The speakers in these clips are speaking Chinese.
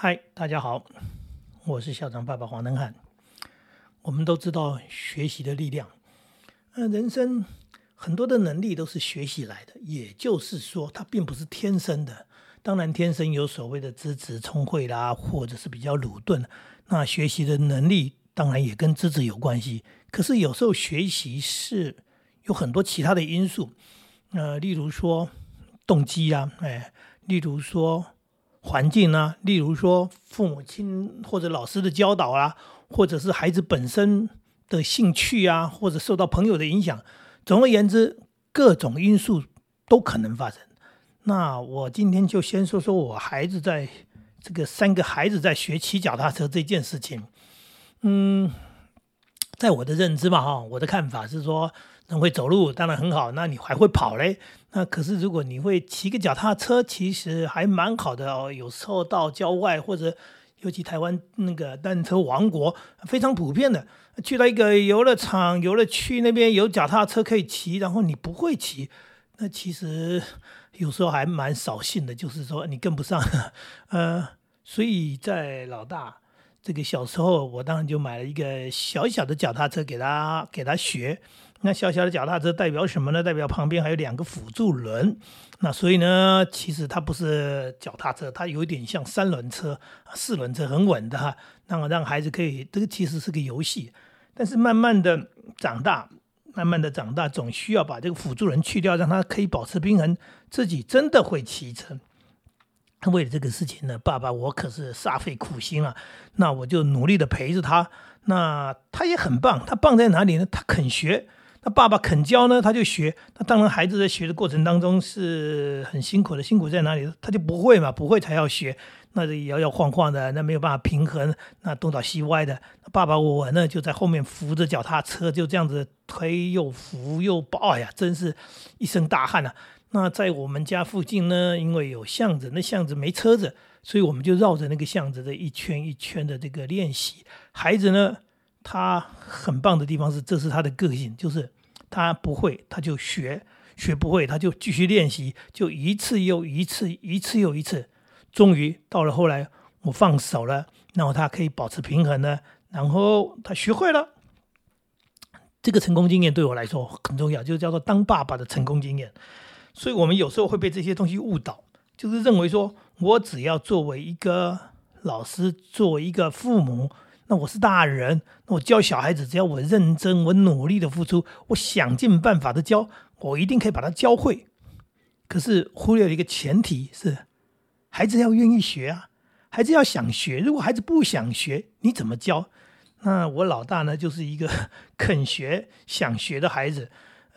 嗨，大家好，我是校长爸爸黄登汉。我们都知道学习的力量，呃，人生很多的能力都是学习来的，也就是说，它并不是天生的。当然，天生有所谓的资质聪慧啦，或者是比较鲁钝，那学习的能力当然也跟资质有关系。可是有时候学习是有很多其他的因素，呃，例如说动机啊，哎，例如说。环境呢，例如说父母亲或者老师的教导啊，或者是孩子本身的兴趣啊，或者受到朋友的影响，总而言之，各种因素都可能发生。那我今天就先说说我孩子在这个三个孩子在学骑脚踏车这件事情。嗯，在我的认知嘛，哈，我的看法是说。能会走路当然很好，那你还会跑嘞？那可是如果你会骑个脚踏车，其实还蛮好的哦。有时候到郊外或者尤其台湾那个单车王国非常普遍的，去到一个游乐场、游乐区那边有脚踏车可以骑，然后你不会骑，那其实有时候还蛮扫兴的，就是说你跟不上。呃，所以在老大这个小时候，我当然就买了一个小小的脚踏车给他给他学。那小小的脚踏车代表什么呢？代表旁边还有两个辅助轮。那所以呢，其实它不是脚踏车，它有点像三轮车、四轮车，很稳的哈。那么让孩子可以，这个其实是个游戏。但是慢慢的长大，慢慢的长大，总需要把这个辅助轮去掉，让他可以保持平衡，自己真的会骑车。为了这个事情呢，爸爸我可是煞费苦心啊。那我就努力的陪着他。那他也很棒，他棒在哪里呢？他肯学。那爸爸肯教呢，他就学。那当然，孩子在学的过程当中是很辛苦的。辛苦在哪里？他就不会嘛，不会才要学。那摇摇晃晃的，那没有办法平衡，那东倒西歪的。爸爸我呢，就在后面扶着脚踏车，就这样子推又扶又抱，哎呀，真是一身大汗呐。那在我们家附近呢，因为有巷子，那巷子没车子，所以我们就绕着那个巷子的一圈一圈的这个练习。孩子呢？他很棒的地方是，这是他的个性，就是他不会他就学，学不会他就继续练习，就一次又一次，一次又一次，终于到了后来我放手了，然后他可以保持平衡呢，然后他学会了。这个成功经验对我来说很重要，就叫做当爸爸的成功经验。所以我们有时候会被这些东西误导，就是认为说我只要作为一个老师，作为一个父母。那我是大人，那我教小孩子，只要我认真，我努力的付出，我想尽办法的教，我一定可以把他教会。可是忽略了一个前提是，孩子要愿意学啊，孩子要想学。如果孩子不想学，你怎么教？那我老大呢，就是一个 肯学、想学的孩子。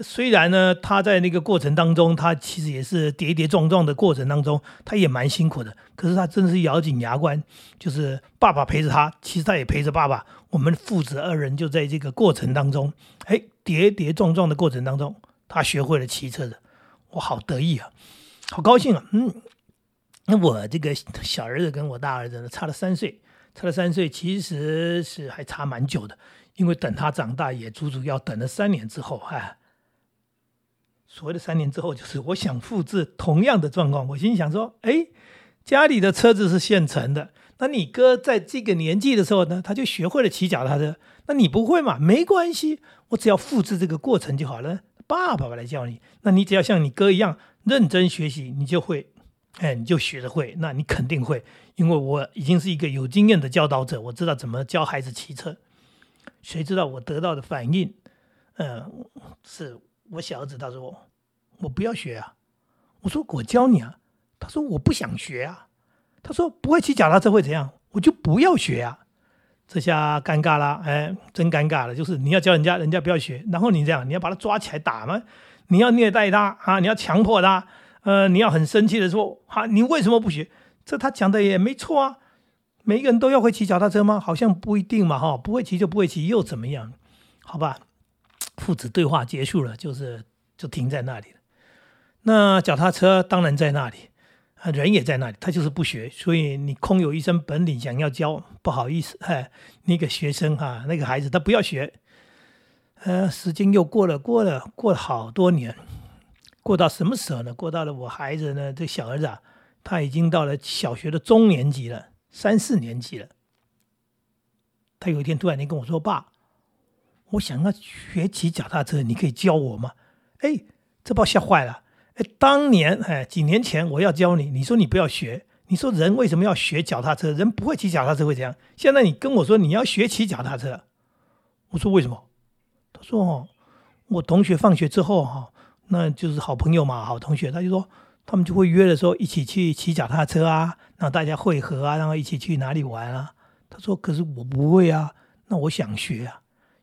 虽然呢，他在那个过程当中，他其实也是跌跌撞撞的过程当中，他也蛮辛苦的。可是他真的是咬紧牙关，就是爸爸陪着他，其实他也陪着爸爸。我们父子二人就在这个过程当中，哎，跌跌撞撞的过程当中，他学会了骑车的，我好得意啊，好高兴啊。嗯，那我这个小儿子跟我大儿子呢，差了三岁，差了三岁，其实是还差蛮久的，因为等他长大也足足要等了三年之后，哎。所谓的三年之后，就是我想复制同样的状况。我心想说：“哎，家里的车子是现成的，那你哥在这个年纪的时候呢，他就学会了骑脚踏车。那你不会嘛？没关系，我只要复制这个过程就好了。爸爸来教你，那你只要像你哥一样认真学习，你就会，哎，你就学得会。那你肯定会，因为我已经是一个有经验的教导者，我知道怎么教孩子骑车。谁知道我得到的反应？嗯，是。”我小儿子他说：“我不要学啊！”我说：“我教你啊！”他说：“我不想学啊！”他说：“不会骑脚踏车会怎样？我就不要学啊！”这下尴尬了，哎，真尴尬了。就是你要教人家，人家不要学，然后你这样，你要把他抓起来打吗？你要虐待他啊？你要强迫他？呃，你要很生气的说：“哈，你为什么不学？”这他讲的也没错啊！每一个人都要会骑脚踏车吗？好像不一定嘛，哈，不会骑就不会骑，又怎么样？好吧。父子对话结束了，就是就停在那里了。那脚踏车当然在那里，啊，人也在那里，他就是不学。所以你空有一身本领想要教，不好意思，哎，那个学生哈，那个孩子他不要学。呃，时间又过了，过了，过了好多年，过到什么时候呢？过到了我孩子呢，这小儿子啊，他已经到了小学的中年级了。三四年级了。他有一天突然间跟我说：“爸，我想要学骑脚踏车，你可以教我吗？”哎，这把吓坏了。哎，当年哎几年前我要教你，你说你不要学。你说人为什么要学脚踏车？人不会骑脚踏车会怎样。现在你跟我说你要学骑脚踏车，我说为什么？他说：“哦，我同学放学之后哈，那就是好朋友嘛，好同学，他就说他们就会约的时候一起去骑脚踏车啊，然后大家汇合啊，然后一起去哪里玩啊。”他说：“可是我不会啊，那我想学啊。”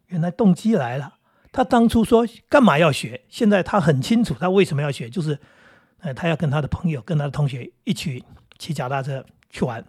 原来动机来了。他当初说干嘛要学？现在他很清楚他为什么要学，就是，呃，他要跟他的朋友、跟他的同学一起。骑脚踏车去玩，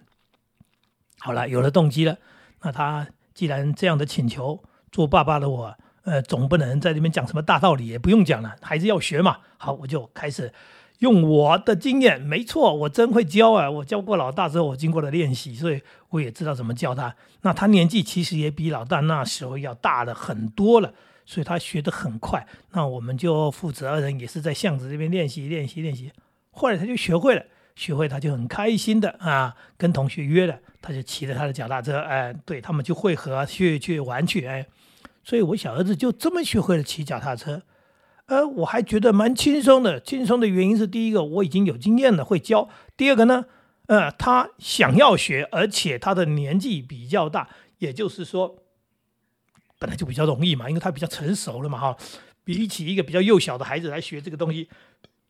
好了，有了动机了。那他既然这样的请求，做爸爸的我，呃，总不能在这边讲什么大道理，也不用讲了，还是要学嘛。好，我就开始用我的经验，没错，我真会教啊。我教过老大之后，我经过了练习，所以我也知道怎么教他。那他年纪其实也比老大那时候要大了很多了，所以他学得很快。那我们就父子二人也是在巷子这边练习练习练习，后来他就学会了。学会他就很开心的啊，跟同学约了，他就骑着他的脚踏车，哎，对他们就会合去去玩去，哎，所以我小儿子就这么学会了骑脚踏车，呃，我还觉得蛮轻松的。轻松的原因是第一个我已经有经验了，会教；第二个呢，呃，他想要学，而且他的年纪比较大，也就是说本来就比较容易嘛，因为他比较成熟了嘛，哈，比起一个比较幼小的孩子来学这个东西。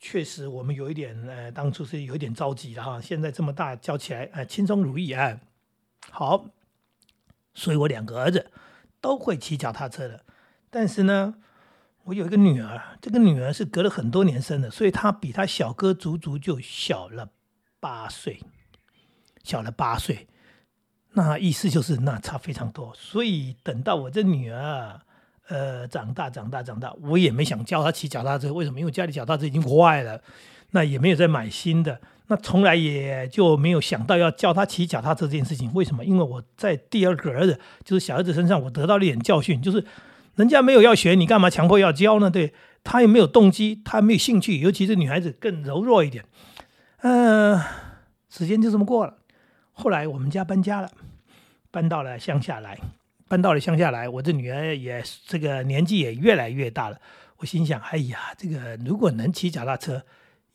确实，我们有一点，呃，当初是有一点着急的哈。现在这么大，教起来，呃，轻松如意啊。好，所以我两个儿子都会骑脚踏车的。但是呢，我有一个女儿，这个女儿是隔了很多年生的，所以她比她小哥足足就小了八岁，小了八岁。那意思就是那差非常多。所以等到我这女儿。呃，长大，长大，长大，我也没想教她骑脚踏车。为什么？因为家里脚踏车已经坏了，那也没有再买新的。那从来也就没有想到要教她骑脚踏车这件事情。为什么？因为我在第二个儿子，就是小儿子身上，我得到了一点教训，就是人家没有要学，你干嘛强迫要教呢？对他也没有动机，他没有兴趣，尤其是女孩子更柔弱一点。嗯，时间就这么过了。后来我们家搬家了，搬到了乡下来。搬到了乡下来，我这女儿也这个年纪也越来越大了。我心想，哎呀，这个如果能骑脚踏车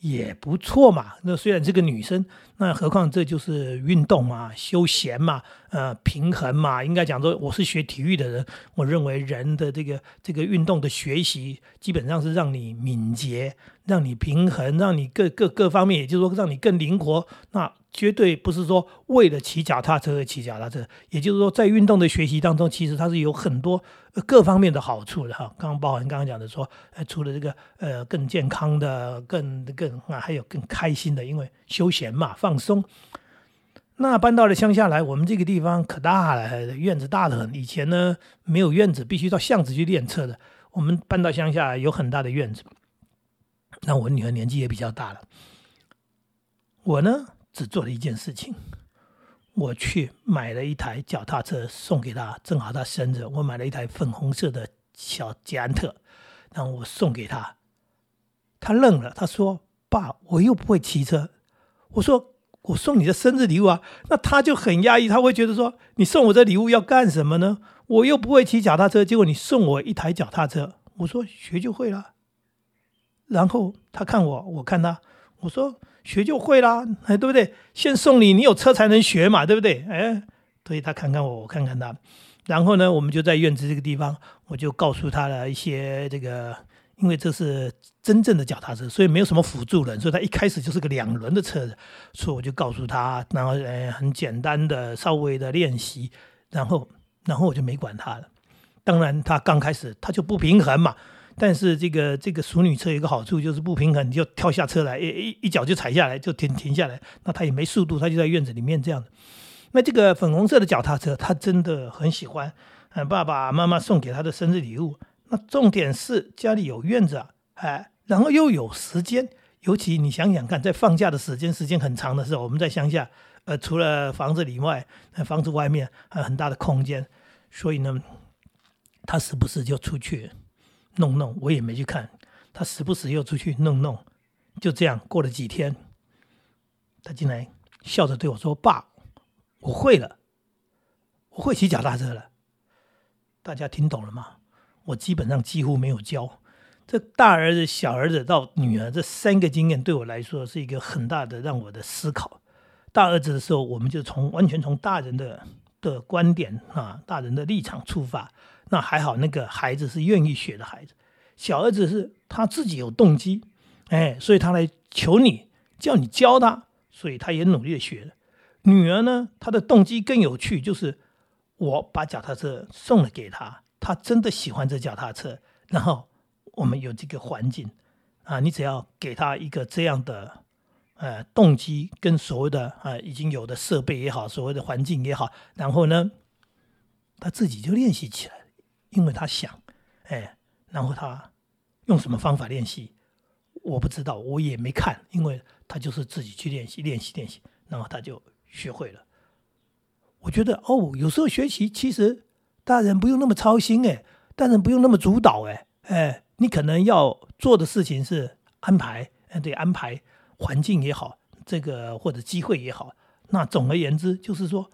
也不错嘛。那虽然是个女生，那何况这就是运动嘛，休闲嘛，呃，平衡嘛。应该讲说，我是学体育的人，我认为人的这个这个运动的学习，基本上是让你敏捷，让你平衡，让你各各各方面，也就是说，让你更灵活。那绝对不是说为了骑脚踏车而骑脚踏车，也就是说，在运动的学习当中，其实它是有很多各方面的好处的哈。刚刚包含刚刚讲的说，除了这个呃更健康的、更更啊，还有更开心的，因为休闲嘛，放松。那搬到了乡下来，我们这个地方可大了，院子大的很。以前呢没有院子，必须到巷子去练车的。我们搬到乡下有很大的院子。那我女儿年纪也比较大了，我呢？只做了一件事情，我去买了一台脚踏车送给他，正好他生日，我买了一台粉红色的小捷安特，然后我送给他，他愣了，他说：“爸，我又不会骑车。”我说：“我送你的生日礼物啊。”那他就很压抑，他会觉得说：“你送我这礼物要干什么呢？我又不会骑脚踏车，结果你送我一台脚踏车。”我说：“学就会了。”然后他看我，我看他，我说。学就会啦，哎，对不对？先送你，你有车才能学嘛，对不对？哎，所以他看看我，我看看他，然后呢，我们就在院子这个地方，我就告诉他了一些这个，因为这是真正的脚踏车，所以没有什么辅助轮，所以他一开始就是个两轮的车子，所以我就告诉他，然后呃，很简单的稍微的练习，然后然后我就没管他了。当然，他刚开始他就不平衡嘛。但是这个这个熟女车有一个好处，就是不平衡，你就跳下车来，一一一脚就踩下来，就停停下来。那他也没速度，他就在院子里面这样那这个粉红色的脚踏车，他真的很喜欢。嗯，爸爸妈妈送给他的生日礼物。那重点是家里有院子啊，哎，然后又有时间。尤其你想想看，在放假的时间时间很长的时候，我们在乡下，呃，除了房子里外，那房子外面还有很大的空间，所以呢，他时不时就出去。弄弄，我也没去看，他时不时又出去弄弄，就这样过了几天，他进来笑着对我说：“爸，我会了，我会骑脚踏车了。大家听懂了吗？我基本上几乎没有教。这大儿子、小儿子到女儿这三个经验对我来说是一个很大的让我的思考。大儿子的时候，我们就从完全从大人的的观点啊，大人的立场出发。那还好，那个孩子是愿意学的孩子。小儿子是他自己有动机，哎，所以他来求你，叫你教他，所以他也努力的学了。女儿呢，她的动机更有趣，就是我把脚踏车送了给她，她真的喜欢这脚踏车，然后。我们有这个环境啊，你只要给他一个这样的呃动机，跟所谓的啊已经有的设备也好，所谓的环境也好，然后呢，他自己就练习起来，因为他想，哎，然后他用什么方法练习，我不知道，我也没看，因为他就是自己去练习，练习，练习，然后他就学会了。我觉得哦，有时候学习其实大人不用那么操心，哎，大人不用那么主导，哎，哎。你可能要做的事情是安排，呃，对，安排环境也好，这个或者机会也好。那总而言之，就是说，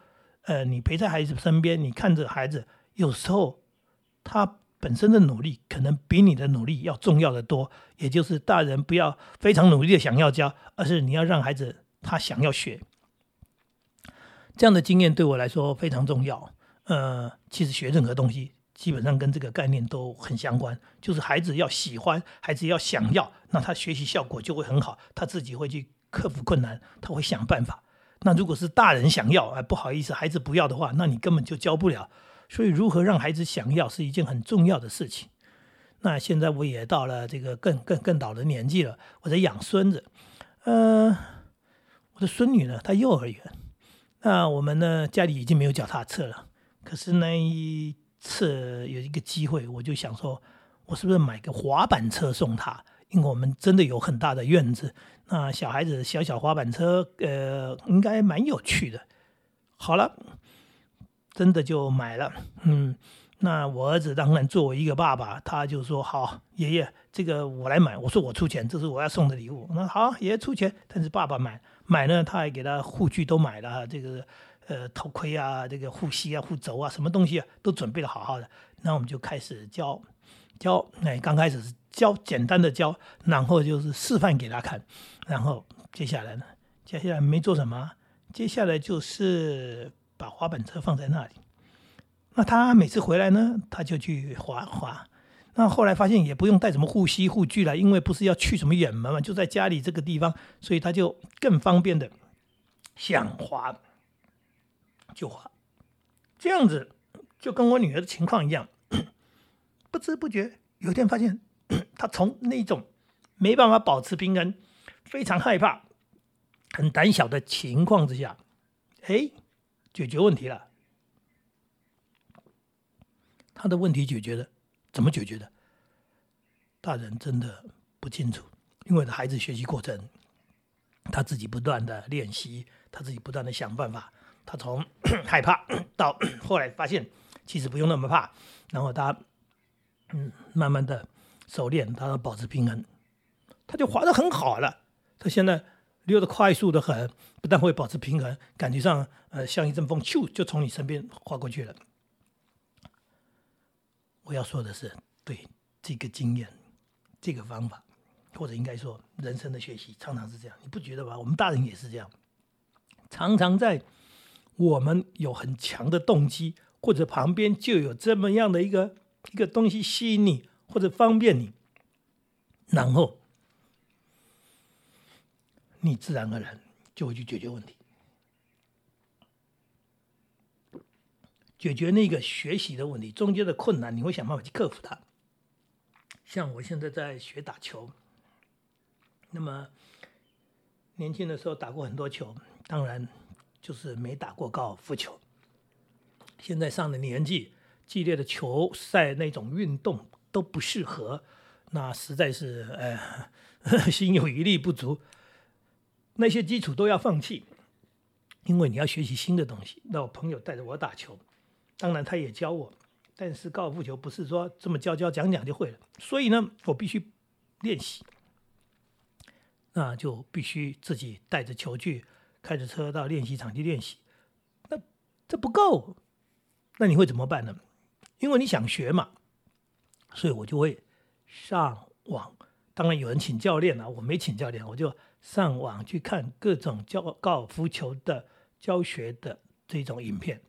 呃，你陪在孩子身边，你看着孩子，有时候他本身的努力可能比你的努力要重要的多。也就是大人不要非常努力的想要教，而是你要让孩子他想要学。这样的经验对我来说非常重要。呃，其实学任何东西。基本上跟这个概念都很相关，就是孩子要喜欢，孩子要想要，那他学习效果就会很好，他自己会去克服困难，他会想办法。那如果是大人想要，哎，不好意思，孩子不要的话，那你根本就教不了。所以，如何让孩子想要是一件很重要的事情。那现在我也到了这个更更更老的年纪了，我在养孙子，呃，我的孙女呢，她幼儿园，那我们呢家里已经没有脚踏车了，可是呢一。次有一个机会，我就想说，我是不是买个滑板车送她？因为我们真的有很大的院子，那小孩子小小滑板车，呃，应该蛮有趣的。好了，真的就买了。嗯，那我儿子当然作为一个爸爸，他就说：“好，爷爷，这个我来买。”我说：“我出钱，这是我要送的礼物。”那好，爷爷出钱，但是爸爸买买呢，他还给他护具都买了，这个。呃，头盔啊，这个护膝啊，护肘啊，什么东西啊，都准备的好好的。那我们就开始教教，哎，刚开始是教简单的教，然后就是示范给他看，然后接下来呢，接下来没做什么，接下来就是滑板车放在那里。那他每次回来呢，他就去滑滑。那后来发现也不用带什么护膝护具了，因为不是要去什么远门嘛，就在家里这个地方，所以他就更方便的想滑。就滑，这样子就跟我女儿的情况一样，不知不觉有一天发现，她从那种没办法保持平衡、非常害怕、很胆小的情况之下，哎，解决问题了。他的问题解决了，怎么解决的？大人真的不清楚，因为孩子学习过程，他自己不断的练习，他自己不断的想办法。他从 害怕 到 后来发现，其实不用那么怕，然后他嗯慢慢的熟练，他保持平衡，他就滑的很好了。他现在溜的快速的很，不但会保持平衡，感觉上呃像一阵风，咻就从你身边划过去了。我要说的是，对这个经验，这个方法，或者应该说人生的学习，常常是这样，你不觉得吧？我们大人也是这样，常常在。我们有很强的动机，或者旁边就有这么样的一个一个东西吸引你，或者方便你，然后你自然而然就会去解决问题，解决那个学习的问题，中间的困难，你会想办法去克服它。像我现在在学打球，那么年轻的时候打过很多球，当然。就是没打过高尔夫球，现在上了年纪，激烈的球赛那种运动都不适合，那实在是呃 心有余力不足，那些基础都要放弃，因为你要学习新的东西。那我朋友带着我打球，当然他也教我，但是高尔夫球不是说这么教教讲讲就会了，所以呢，我必须练习，那就必须自己带着球具。开着车到练习场去练习，那这不够，那你会怎么办呢？因为你想学嘛，所以我就会上网。当然有人请教练了，我没请教练，我就上网去看各种教高尔夫球的教学的这种影片。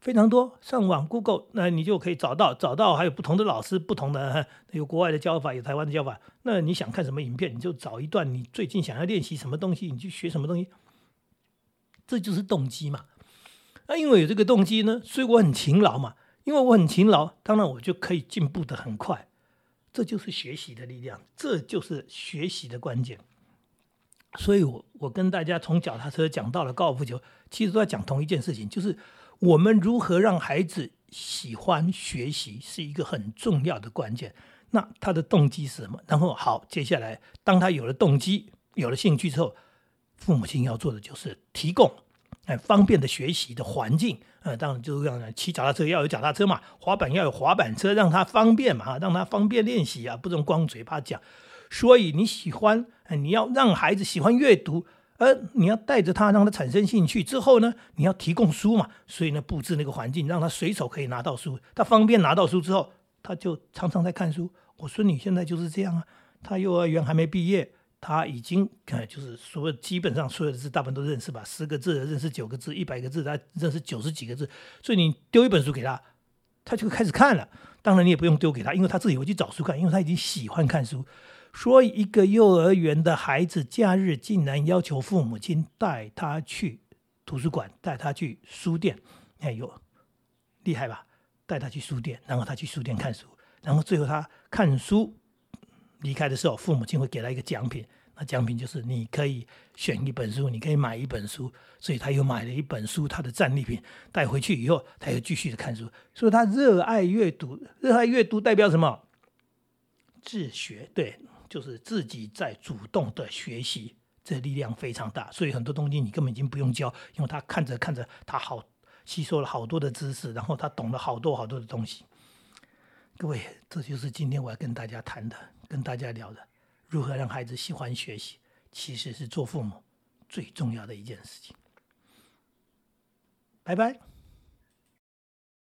非常多，上网 Google，那你就可以找到，找到还有不同的老师，不同的 有国外的教法，有台湾的教法。那你想看什么影片，你就找一段你最近想要练习什么东西，你去学什么东西，这就是动机嘛。那因为有这个动机呢，所以我很勤劳嘛。因为我很勤劳，当然我就可以进步的很快。这就是学习的力量，这就是学习的关键。所以我我跟大家从脚踏车讲到了高尔夫球，其实都在讲同一件事情，就是。我们如何让孩子喜欢学习，是一个很重要的关键。那他的动机是什么？然后好，接下来当他有了动机、有了兴趣之后，父母亲要做的就是提供哎方便的学习的环境。呃，当然就是这样的，骑脚踏车要有脚踏车嘛，滑板要有滑板车，让他方便嘛，让他方便练习啊，不能光嘴巴讲。所以你喜欢，你要让孩子喜欢阅读。而你要带着他，让他产生兴趣之后呢，你要提供书嘛，所以呢，布置那个环境，让他随手可以拿到书。他方便拿到书之后，他就常常在看书。我孙女现在就是这样啊，她幼儿园还没毕业，她已经呃，就是所基本上所有的字大部分都认识吧，十个字认识九个字，一百个字她认识九十几个字。所以你丢一本书给他，他就开始看了。当然你也不用丢给他，因为他自己会去找书看，因为他已经喜欢看书。说一个幼儿园的孩子假日竟然要求父母亲带他去图书馆，带他去书店，哎呦，厉害吧？带他去书店，然后他去书店看书，然后最后他看书离开的时候，父母亲会给他一个奖品，那奖品就是你可以选一本书，你可以买一本书，所以他又买了一本书，他的战利品带回去以后，他又继续的看书，所以他热爱阅读，热爱阅读代表什么？自学，对。就是自己在主动的学习，这力量非常大，所以很多东西你根本已经不用教，因为他看着看着，他好吸收了好多的知识，然后他懂了好多好多的东西。各位，这就是今天我要跟大家谈的，跟大家聊的，如何让孩子喜欢学习，其实是做父母最重要的一件事情。拜拜。